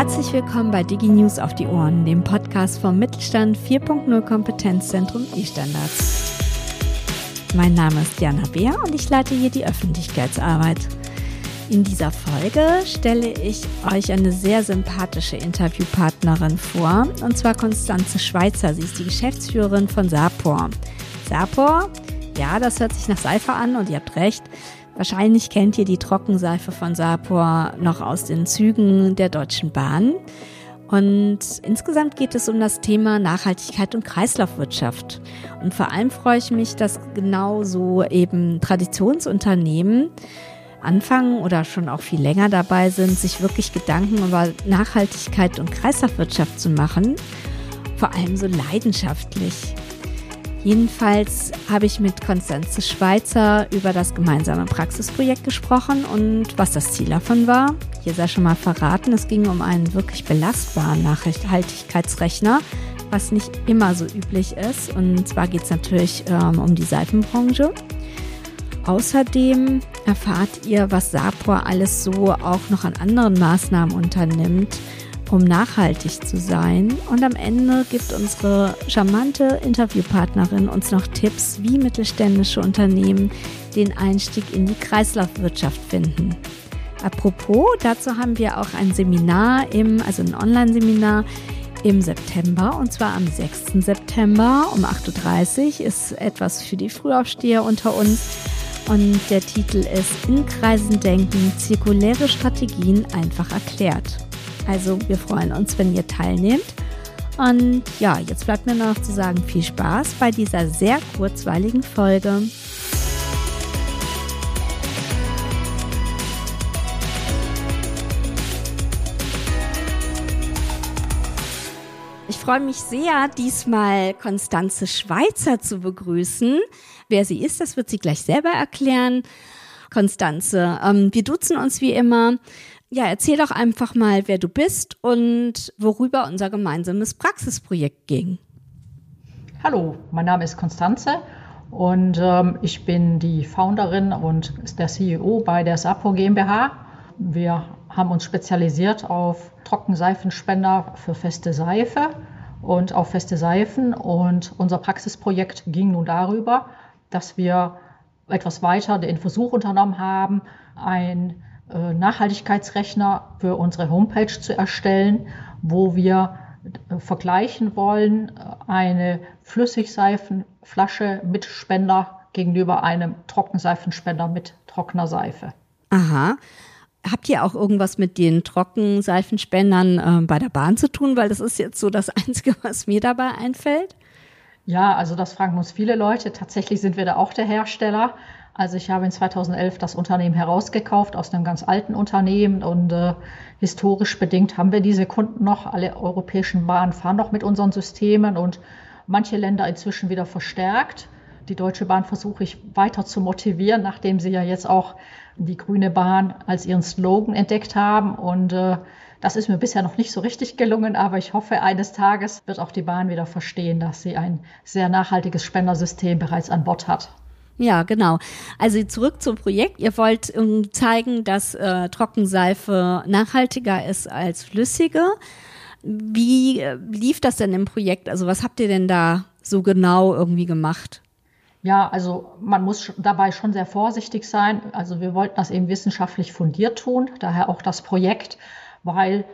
Herzlich willkommen bei DigiNews auf die Ohren, dem Podcast vom Mittelstand 4.0 Kompetenzzentrum E-Standards. Mein Name ist Jana Beer und ich leite hier die Öffentlichkeitsarbeit. In dieser Folge stelle ich euch eine sehr sympathische Interviewpartnerin vor, und zwar Konstanze Schweizer. Sie ist die Geschäftsführerin von Sapor. Sapor, ja, das hört sich nach Seife an und ihr habt recht. Wahrscheinlich kennt ihr die Trockenseife von Sapor noch aus den Zügen der Deutschen Bahn. Und insgesamt geht es um das Thema Nachhaltigkeit und Kreislaufwirtschaft. Und vor allem freue ich mich, dass genau so eben Traditionsunternehmen anfangen oder schon auch viel länger dabei sind, sich wirklich Gedanken über Nachhaltigkeit und Kreislaufwirtschaft zu machen. Vor allem so leidenschaftlich. Jedenfalls habe ich mit Konstanze Schweizer über das gemeinsame Praxisprojekt gesprochen und was das Ziel davon war. Hier sei schon mal verraten, es ging um einen wirklich belastbaren Nachhaltigkeitsrechner, was nicht immer so üblich ist. Und zwar geht es natürlich ähm, um die Seifenbranche. Außerdem erfahrt ihr, was Sapor alles so auch noch an anderen Maßnahmen unternimmt, um nachhaltig zu sein. Und am Ende gibt unsere charmante Interviewpartnerin uns noch Tipps, wie mittelständische Unternehmen den Einstieg in die Kreislaufwirtschaft finden. Apropos, dazu haben wir auch ein Seminar im, also ein Online-Seminar im September und zwar am 6. September um 8.30 Uhr ist etwas für die Frühaufsteher unter uns und der Titel ist In Kreisen denken, zirkuläre Strategien einfach erklärt. Also wir freuen uns, wenn ihr teilnehmt. Und ja, jetzt bleibt mir noch zu sagen, viel Spaß bei dieser sehr kurzweiligen Folge. Ich freue mich sehr, diesmal Konstanze Schweizer zu begrüßen. Wer sie ist, das wird sie gleich selber erklären. Konstanze, ähm, wir duzen uns wie immer. Ja, erzähl doch einfach mal, wer du bist und worüber unser gemeinsames Praxisprojekt ging. Hallo, mein Name ist Konstanze und ähm, ich bin die Founderin und der CEO bei der Sapo GmbH. Wir haben uns spezialisiert auf Trockenseifenspender für feste Seife und auf feste Seifen. Und unser Praxisprojekt ging nun darüber, dass wir etwas weiter den Versuch unternommen haben, ein Nachhaltigkeitsrechner für unsere Homepage zu erstellen, wo wir äh, vergleichen wollen äh, eine Flüssigseifenflasche mit Spender gegenüber einem Trockenseifenspender mit trockener Seife. Aha. Habt ihr auch irgendwas mit den Trockenseifenspendern äh, bei der Bahn zu tun? Weil das ist jetzt so das Einzige, was mir dabei einfällt. Ja, also das fragen uns viele Leute. Tatsächlich sind wir da auch der Hersteller. Also ich habe in 2011 das Unternehmen herausgekauft aus einem ganz alten Unternehmen und äh, historisch bedingt haben wir diese Kunden noch. Alle europäischen Bahnen fahren noch mit unseren Systemen und manche Länder inzwischen wieder verstärkt. Die Deutsche Bahn versuche ich weiter zu motivieren, nachdem sie ja jetzt auch die grüne Bahn als ihren Slogan entdeckt haben. Und äh, das ist mir bisher noch nicht so richtig gelungen, aber ich hoffe, eines Tages wird auch die Bahn wieder verstehen, dass sie ein sehr nachhaltiges Spendersystem bereits an Bord hat. Ja, genau. Also zurück zum Projekt. Ihr wollt um, zeigen, dass äh, Trockenseife nachhaltiger ist als flüssige. Wie äh, lief das denn im Projekt? Also was habt ihr denn da so genau irgendwie gemacht? Ja, also man muss dabei schon sehr vorsichtig sein. Also wir wollten das eben wissenschaftlich fundiert tun, daher auch das Projekt, weil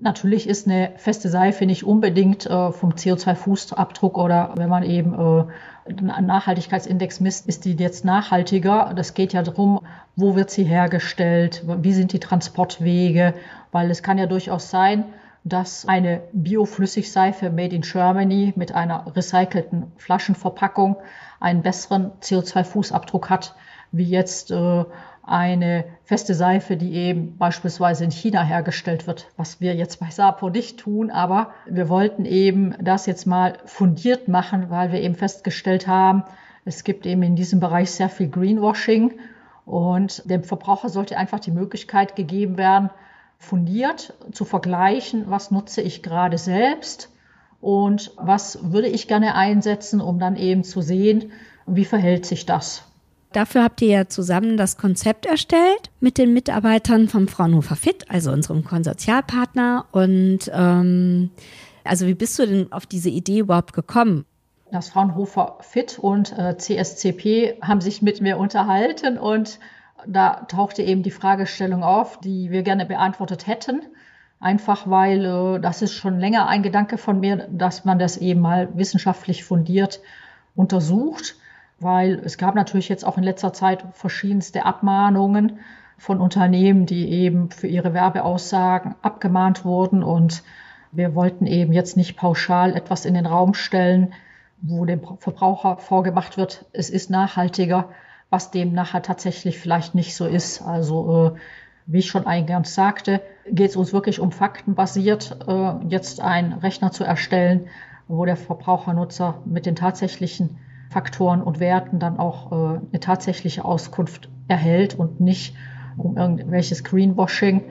Natürlich ist eine feste Seife nicht unbedingt äh, vom CO2-Fußabdruck oder wenn man eben äh, einen Nachhaltigkeitsindex misst, ist die jetzt nachhaltiger. Das geht ja darum, wo wird sie hergestellt, wie sind die Transportwege, weil es kann ja durchaus sein, dass eine Bioflüssigseife made in Germany mit einer recycelten Flaschenverpackung einen besseren CO2-Fußabdruck hat, wie jetzt äh, eine feste Seife, die eben beispielsweise in China hergestellt wird, was wir jetzt bei Sapo nicht tun, aber wir wollten eben das jetzt mal fundiert machen, weil wir eben festgestellt haben, es gibt eben in diesem Bereich sehr viel Greenwashing und dem Verbraucher sollte einfach die Möglichkeit gegeben werden, fundiert zu vergleichen, was nutze ich gerade selbst und was würde ich gerne einsetzen, um dann eben zu sehen, wie verhält sich das Dafür habt ihr ja zusammen das Konzept erstellt mit den Mitarbeitern vom Fraunhofer Fit, also unserem Konsortialpartner. Und ähm, also wie bist du denn auf diese Idee überhaupt gekommen? Das Fraunhofer Fit und äh, CSCP haben sich mit mir unterhalten und da tauchte eben die Fragestellung auf, die wir gerne beantwortet hätten. Einfach weil äh, das ist schon länger ein Gedanke von mir, dass man das eben mal wissenschaftlich fundiert untersucht, weil es gab natürlich jetzt auch in letzter Zeit verschiedenste Abmahnungen von Unternehmen, die eben für ihre Werbeaussagen abgemahnt wurden und wir wollten eben jetzt nicht pauschal etwas in den Raum stellen, wo dem Verbraucher vorgemacht wird, es ist nachhaltiger, was dem nachher tatsächlich vielleicht nicht so ist. Also äh, wie ich schon eingangs sagte, geht es uns wirklich um faktenbasiert, äh, jetzt einen Rechner zu erstellen, wo der Verbrauchernutzer mit den tatsächlichen Faktoren und Werten dann auch äh, eine tatsächliche Auskunft erhält und nicht um irgendwelches Greenwashing,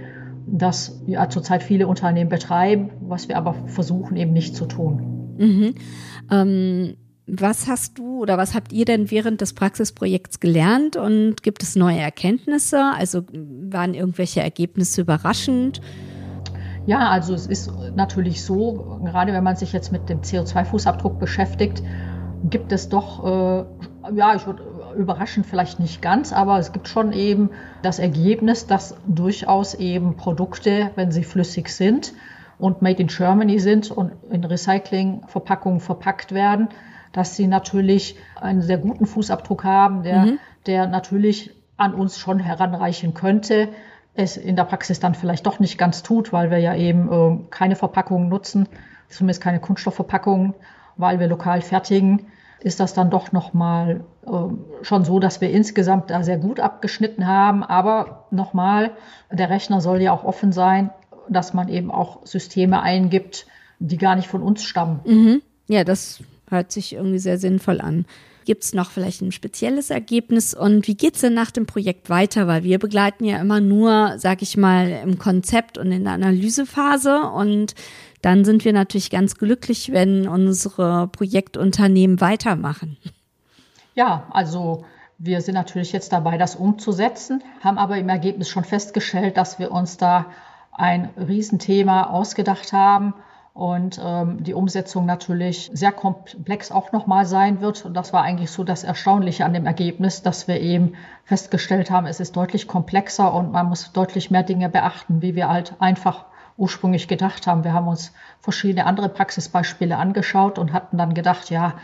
das ja zurzeit viele Unternehmen betreiben, was wir aber versuchen eben nicht zu tun. Mhm. Ähm was hast du oder was habt ihr denn während des Praxisprojekts gelernt und gibt es neue Erkenntnisse? Also waren irgendwelche Ergebnisse überraschend? Ja, also es ist natürlich so, gerade wenn man sich jetzt mit dem CO2-Fußabdruck beschäftigt, gibt es doch, äh, ja, ich würde überraschend vielleicht nicht ganz, aber es gibt schon eben das Ergebnis, dass durchaus eben Produkte, wenn sie flüssig sind und made in Germany sind und in Recyclingverpackungen verpackt werden, dass sie natürlich einen sehr guten Fußabdruck haben, der, mhm. der natürlich an uns schon heranreichen könnte, es in der Praxis dann vielleicht doch nicht ganz tut, weil wir ja eben äh, keine Verpackungen nutzen, zumindest keine Kunststoffverpackungen, weil wir lokal fertigen, ist das dann doch nochmal äh, schon so, dass wir insgesamt da sehr gut abgeschnitten haben. Aber nochmal, der Rechner soll ja auch offen sein, dass man eben auch Systeme eingibt, die gar nicht von uns stammen. Mhm. Ja, das Hört sich irgendwie sehr sinnvoll an. Gibt es noch vielleicht ein spezielles Ergebnis und wie geht es denn nach dem Projekt weiter? Weil wir begleiten ja immer nur, sag ich mal, im Konzept und in der Analysephase und dann sind wir natürlich ganz glücklich, wenn unsere Projektunternehmen weitermachen. Ja, also wir sind natürlich jetzt dabei, das umzusetzen, haben aber im Ergebnis schon festgestellt, dass wir uns da ein Riesenthema ausgedacht haben und ähm, die Umsetzung natürlich sehr komplex auch nochmal sein wird. Und das war eigentlich so das Erstaunliche an dem Ergebnis, dass wir eben festgestellt haben, es ist deutlich komplexer und man muss deutlich mehr Dinge beachten, wie wir halt einfach ursprünglich gedacht haben. Wir haben uns verschiedene andere Praxisbeispiele angeschaut und hatten dann gedacht, ja,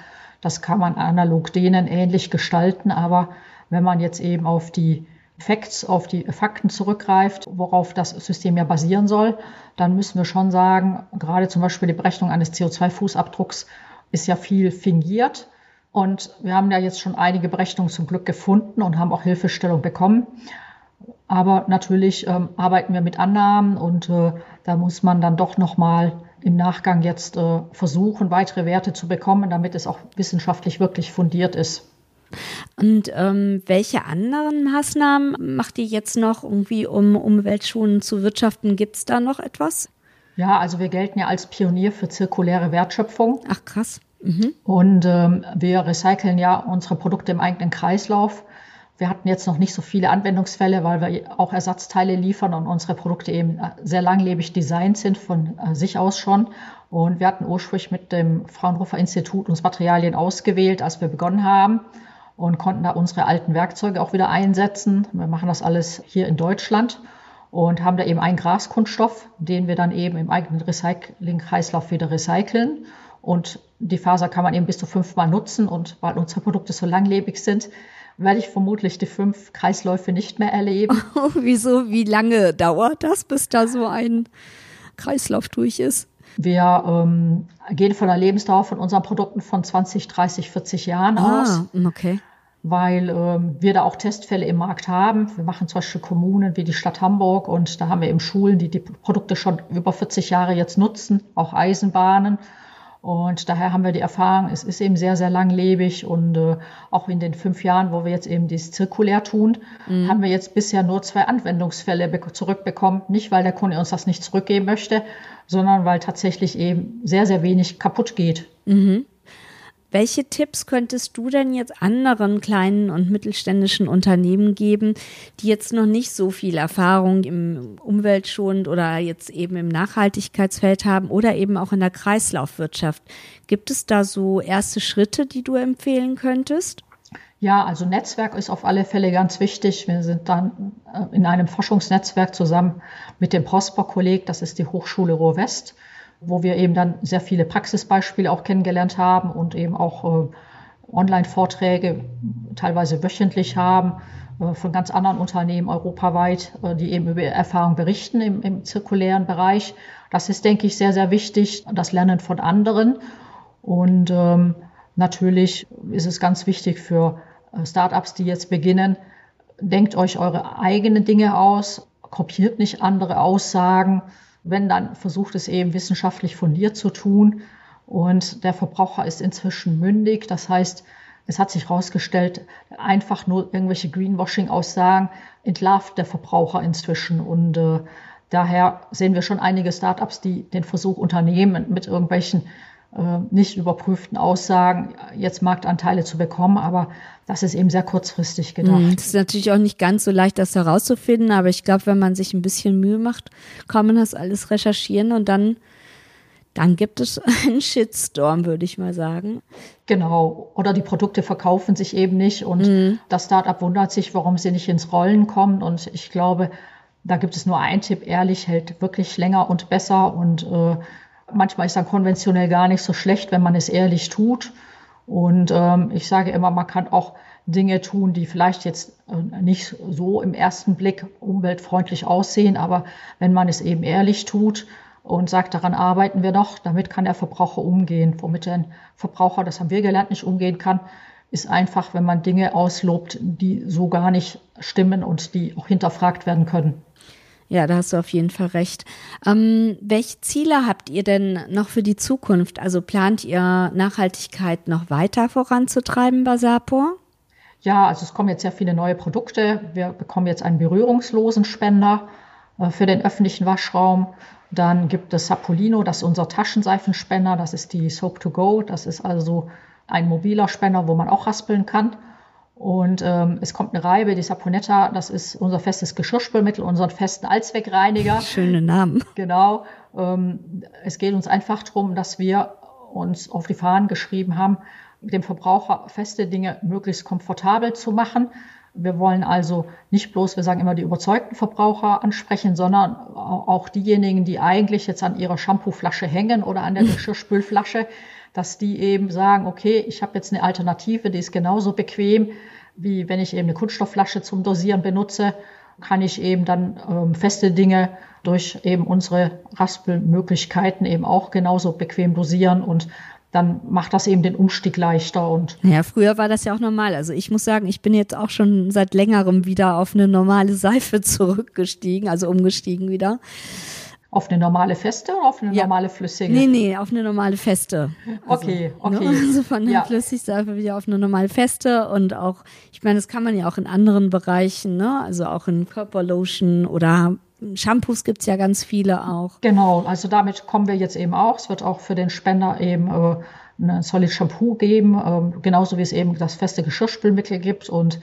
das kann man analog denen ähnlich gestalten, aber wenn man jetzt eben auf die Facts, auf die Fakten zurückgreift, worauf das System ja basieren soll, dann müssen wir schon sagen, gerade zum Beispiel die Berechnung eines CO2-Fußabdrucks ist ja viel fingiert. Und wir haben ja jetzt schon einige Berechnungen zum Glück gefunden und haben auch Hilfestellung bekommen. Aber natürlich ähm, arbeiten wir mit Annahmen und äh, da muss man dann doch nochmal im Nachgang jetzt äh, versuchen, weitere Werte zu bekommen, damit es auch wissenschaftlich wirklich fundiert ist. Und ähm, welche anderen Maßnahmen macht ihr jetzt noch irgendwie, um umweltschonend zu wirtschaften? Gibt es da noch etwas? Ja, also wir gelten ja als Pionier für zirkuläre Wertschöpfung. Ach krass. Mhm. Und ähm, wir recyceln ja unsere Produkte im eigenen Kreislauf. Wir hatten jetzt noch nicht so viele Anwendungsfälle, weil wir auch Ersatzteile liefern und unsere Produkte eben sehr langlebig designt sind von äh, sich aus schon. Und wir hatten ursprünglich mit dem Fraunhofer Institut uns Materialien ausgewählt, als wir begonnen haben und konnten da unsere alten Werkzeuge auch wieder einsetzen. Wir machen das alles hier in Deutschland und haben da eben einen Graskunststoff, den wir dann eben im eigenen Recycling-Kreislauf wieder recyceln. Und die Faser kann man eben bis zu fünfmal nutzen und weil unsere Produkte so langlebig sind, werde ich vermutlich die fünf Kreisläufe nicht mehr erleben. Oh, wieso? Wie lange dauert das, bis da so ein Kreislauf durch ist? Wir ähm, gehen von der Lebensdauer von unseren Produkten von 20, 30, 40 Jahren ah, aus. Okay. Weil ähm, wir da auch Testfälle im Markt haben. Wir machen zum Beispiel Kommunen wie die Stadt Hamburg und da haben wir eben Schulen, die die Produkte schon über 40 Jahre jetzt nutzen, auch Eisenbahnen. Und daher haben wir die Erfahrung, es ist eben sehr, sehr langlebig und äh, auch in den fünf Jahren, wo wir jetzt eben dies zirkulär tun, mhm. haben wir jetzt bisher nur zwei Anwendungsfälle zurückbekommen. Nicht, weil der Kunde uns das nicht zurückgeben möchte, sondern weil tatsächlich eben sehr, sehr wenig kaputt geht. Mhm. Welche Tipps könntest du denn jetzt anderen kleinen und mittelständischen Unternehmen geben, die jetzt noch nicht so viel Erfahrung im Umweltschonend oder jetzt eben im Nachhaltigkeitsfeld haben oder eben auch in der Kreislaufwirtschaft? Gibt es da so erste Schritte, die du empfehlen könntest? Ja, also Netzwerk ist auf alle Fälle ganz wichtig. Wir sind dann äh, in einem Forschungsnetzwerk zusammen mit dem Prosper-Kolleg, das ist die Hochschule Ruhr-West, wo wir eben dann sehr viele Praxisbeispiele auch kennengelernt haben und eben auch äh, Online-Vorträge teilweise wöchentlich haben äh, von ganz anderen Unternehmen europaweit, äh, die eben über Erfahrungen berichten im, im zirkulären Bereich. Das ist, denke ich, sehr, sehr wichtig, das Lernen von anderen. Und ähm, natürlich ist es ganz wichtig für Startups, die jetzt beginnen, denkt euch eure eigenen Dinge aus, kopiert nicht andere Aussagen. Wenn, dann versucht es eben wissenschaftlich fundiert zu tun. Und der Verbraucher ist inzwischen mündig. Das heißt, es hat sich herausgestellt, einfach nur irgendwelche Greenwashing-Aussagen entlarvt der Verbraucher inzwischen. Und äh, daher sehen wir schon einige Startups, die den Versuch unternehmen, mit irgendwelchen nicht überprüften Aussagen jetzt Marktanteile zu bekommen, aber das ist eben sehr kurzfristig gedacht. Mhm, das ist natürlich auch nicht ganz so leicht, das herauszufinden, aber ich glaube, wenn man sich ein bisschen Mühe macht, kann man das alles recherchieren und dann, dann gibt es einen Shitstorm, würde ich mal sagen. Genau. Oder die Produkte verkaufen sich eben nicht und mhm. das Startup wundert sich, warum sie nicht ins Rollen kommen. Und ich glaube, da gibt es nur einen Tipp, ehrlich hält wirklich länger und besser und äh, Manchmal ist dann konventionell gar nicht so schlecht, wenn man es ehrlich tut. Und ähm, ich sage immer, man kann auch Dinge tun, die vielleicht jetzt äh, nicht so im ersten Blick umweltfreundlich aussehen, aber wenn man es eben ehrlich tut und sagt, daran arbeiten wir noch, damit kann der Verbraucher umgehen. Womit der Verbraucher, das haben wir gelernt, nicht umgehen kann, ist einfach, wenn man Dinge auslobt, die so gar nicht stimmen und die auch hinterfragt werden können. Ja, da hast du auf jeden Fall recht. Ähm, welche Ziele habt ihr denn noch für die Zukunft? Also plant ihr Nachhaltigkeit noch weiter voranzutreiben bei Sapor? Ja, also es kommen jetzt sehr viele neue Produkte. Wir bekommen jetzt einen berührungslosen Spender äh, für den öffentlichen Waschraum. Dann gibt es Sapolino, das ist unser Taschenseifenspender. Das ist die Soap to Go. Das ist also ein mobiler Spender, wo man auch raspeln kann. Und ähm, es kommt eine Reibe, die Saponetta, das ist unser festes Geschirrspülmittel, unseren festen Allzweckreiniger. Schöne Namen. Genau. Ähm, es geht uns einfach darum, dass wir uns auf die Fahnen geschrieben haben, dem Verbraucher feste Dinge möglichst komfortabel zu machen. Wir wollen also nicht bloß, wir sagen immer, die überzeugten Verbraucher ansprechen, sondern auch diejenigen, die eigentlich jetzt an ihrer Shampooflasche hängen oder an der Geschirrspülflasche, dass die eben sagen, okay, ich habe jetzt eine Alternative, die ist genauso bequem, wie wenn ich eben eine Kunststoffflasche zum Dosieren benutze, kann ich eben dann ähm, feste Dinge durch eben unsere Raspelmöglichkeiten eben auch genauso bequem dosieren und dann macht das eben den Umstieg leichter und ja, früher war das ja auch normal. Also ich muss sagen, ich bin jetzt auch schon seit längerem wieder auf eine normale Seife zurückgestiegen, also umgestiegen wieder. Auf eine normale feste oder auf eine ja. normale flüssige? Nee, nee, auf eine normale feste. Also, okay, ne, okay. Also von der ja. Flüssigseife wieder auf eine normale feste und auch, ich meine, das kann man ja auch in anderen Bereichen, ne? Also auch in Körperlotion oder Shampoos gibt's ja ganz viele auch. Genau, also damit kommen wir jetzt eben auch. Es wird auch für den Spender eben äh, ein Solid Shampoo geben, äh, genauso wie es eben das feste Geschirrspülmittel gibt und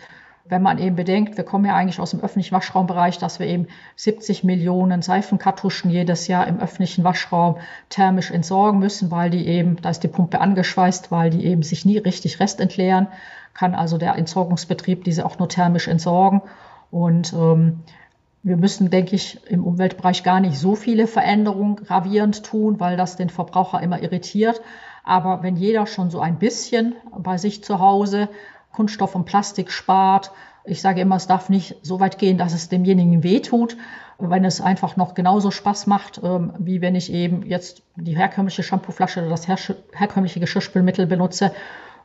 wenn man eben bedenkt, wir kommen ja eigentlich aus dem öffentlichen Waschraumbereich, dass wir eben 70 Millionen Seifenkartuschen jedes Jahr im öffentlichen Waschraum thermisch entsorgen müssen, weil die eben, da ist die Pumpe angeschweißt, weil die eben sich nie richtig restentleeren, kann also der Entsorgungsbetrieb diese auch nur thermisch entsorgen. Und ähm, wir müssen, denke ich, im Umweltbereich gar nicht so viele Veränderungen gravierend tun, weil das den Verbraucher immer irritiert. Aber wenn jeder schon so ein bisschen bei sich zu Hause Kunststoff und Plastik spart. Ich sage immer, es darf nicht so weit gehen, dass es demjenigen wehtut, wenn es einfach noch genauso Spaß macht, ähm, wie wenn ich eben jetzt die herkömmliche Shampooflasche oder das her herkömmliche Geschirrspülmittel benutze.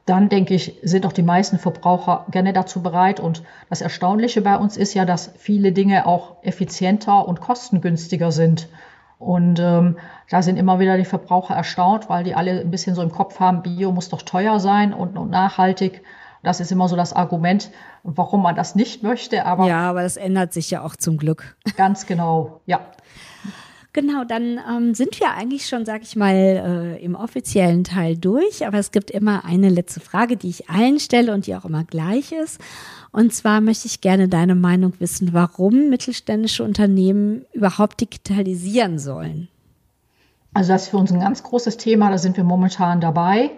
Dann denke ich, sind auch die meisten Verbraucher gerne dazu bereit. Und das Erstaunliche bei uns ist ja, dass viele Dinge auch effizienter und kostengünstiger sind. Und ähm, da sind immer wieder die Verbraucher erstaunt, weil die alle ein bisschen so im Kopf haben, Bio muss doch teuer sein und, und nachhaltig. Das ist immer so das Argument, warum man das nicht möchte. Aber ja, aber das ändert sich ja auch zum Glück. Ganz genau, ja. Genau, dann ähm, sind wir eigentlich schon, sag ich mal, äh, im offiziellen Teil durch. Aber es gibt immer eine letzte Frage, die ich allen stelle und die auch immer gleich ist. Und zwar möchte ich gerne deine Meinung wissen, warum mittelständische Unternehmen überhaupt digitalisieren sollen. Also das ist für uns ein ganz großes Thema. Da sind wir momentan dabei,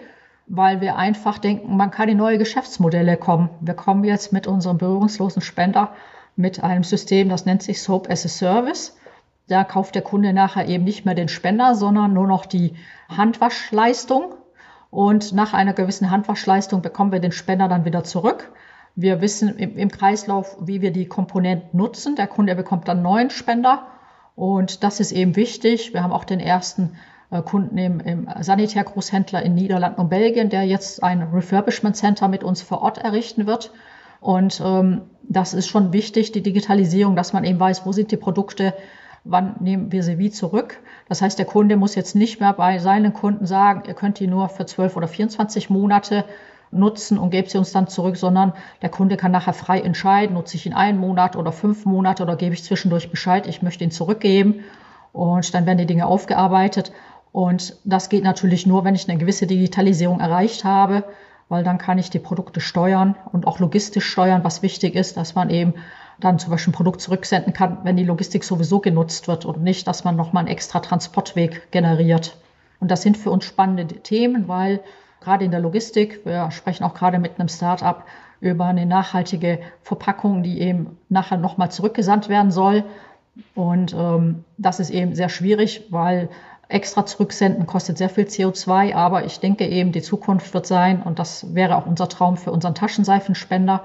weil wir einfach denken, man kann in neue Geschäftsmodelle kommen. Wir kommen jetzt mit unserem berührungslosen Spender mit einem System, das nennt sich Soap as a Service. Da kauft der Kunde nachher eben nicht mehr den Spender, sondern nur noch die Handwaschleistung. Und nach einer gewissen Handwaschleistung bekommen wir den Spender dann wieder zurück. Wir wissen im, im Kreislauf, wie wir die Komponenten nutzen. Der Kunde bekommt dann neuen Spender. Und das ist eben wichtig. Wir haben auch den ersten Kunden im, im Sanitärgroßhändler in Niederlanden und Belgien, der jetzt ein Refurbishment Center mit uns vor Ort errichten wird. Und ähm, das ist schon wichtig, die Digitalisierung, dass man eben weiß, wo sind die Produkte, wann nehmen wir sie wie zurück. Das heißt, der Kunde muss jetzt nicht mehr bei seinen Kunden sagen, ihr könnt die nur für 12 oder 24 Monate nutzen und gebt sie uns dann zurück, sondern der Kunde kann nachher frei entscheiden, nutze ich ihn einen Monat oder fünf Monate oder gebe ich zwischendurch Bescheid, ich möchte ihn zurückgeben und dann werden die Dinge aufgearbeitet. Und das geht natürlich nur, wenn ich eine gewisse Digitalisierung erreicht habe, weil dann kann ich die Produkte steuern und auch logistisch steuern, was wichtig ist, dass man eben dann zum Beispiel ein Produkt zurücksenden kann, wenn die Logistik sowieso genutzt wird und nicht, dass man nochmal einen extra Transportweg generiert. Und das sind für uns spannende Themen, weil gerade in der Logistik, wir sprechen auch gerade mit einem Start-up über eine nachhaltige Verpackung, die eben nachher nochmal zurückgesandt werden soll. Und ähm, das ist eben sehr schwierig, weil extra zurücksenden kostet sehr viel CO2. Aber ich denke eben, die Zukunft wird sein, und das wäre auch unser Traum für unseren Taschenseifenspender,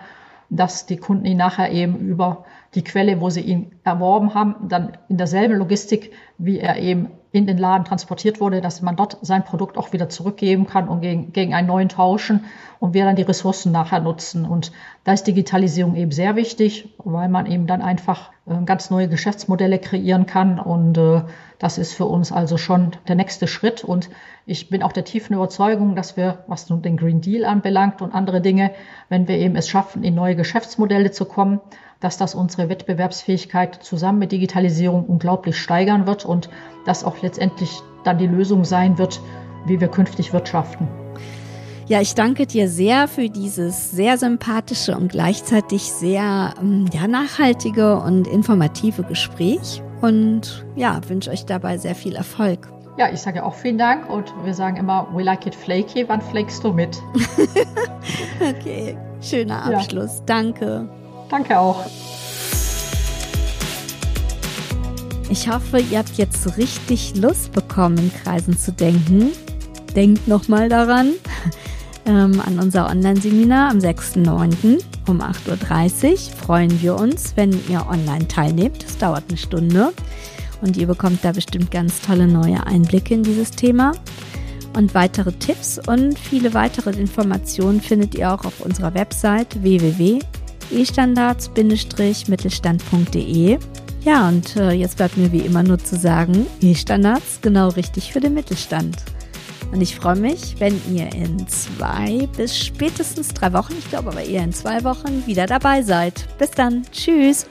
dass die Kunden ihn nachher eben über die Quelle, wo sie ihn erworben haben, dann in derselben Logistik, wie er eben in den Laden transportiert wurde, dass man dort sein Produkt auch wieder zurückgeben kann und gegen, gegen einen neuen tauschen und wir dann die Ressourcen nachher nutzen. Und da ist Digitalisierung eben sehr wichtig, weil man eben dann einfach äh, ganz neue Geschäftsmodelle kreieren kann und äh, das ist für uns also schon der nächste Schritt. Und ich bin auch der tiefen Überzeugung, dass wir, was nun den Green Deal anbelangt und andere Dinge, wenn wir eben es schaffen, in neue Geschäftsmodelle zu kommen, dass das unsere Wettbewerbsfähigkeit zusammen mit Digitalisierung unglaublich steigern wird und das auch letztendlich dann die Lösung sein wird, wie wir künftig wirtschaften. Ja, ich danke dir sehr für dieses sehr sympathische und gleichzeitig sehr ähm, ja, nachhaltige und informative Gespräch und ja, wünsche euch dabei sehr viel Erfolg. Ja, ich sage auch vielen Dank und wir sagen immer, we like it flaky, wann flakest du mit? okay, schöner Abschluss. Ja. Danke. Danke auch. Ich hoffe, ihr habt jetzt richtig Lust bekommen, in Kreisen zu denken. Denkt nochmal daran, ähm, an unser Online-Seminar am 6.9. um 8.30 Uhr freuen wir uns, wenn ihr online teilnehmt. Es dauert eine Stunde und ihr bekommt da bestimmt ganz tolle neue Einblicke in dieses Thema. Und weitere Tipps und viele weitere Informationen findet ihr auch auf unserer Website www.estandards-mittelstand.de. Ja, und äh, jetzt bleibt mir wie immer nur zu sagen, E-Standards genau richtig für den Mittelstand. Und ich freue mich, wenn ihr in zwei bis spätestens drei Wochen, ich glaube aber eher in zwei Wochen, wieder dabei seid. Bis dann. Tschüss.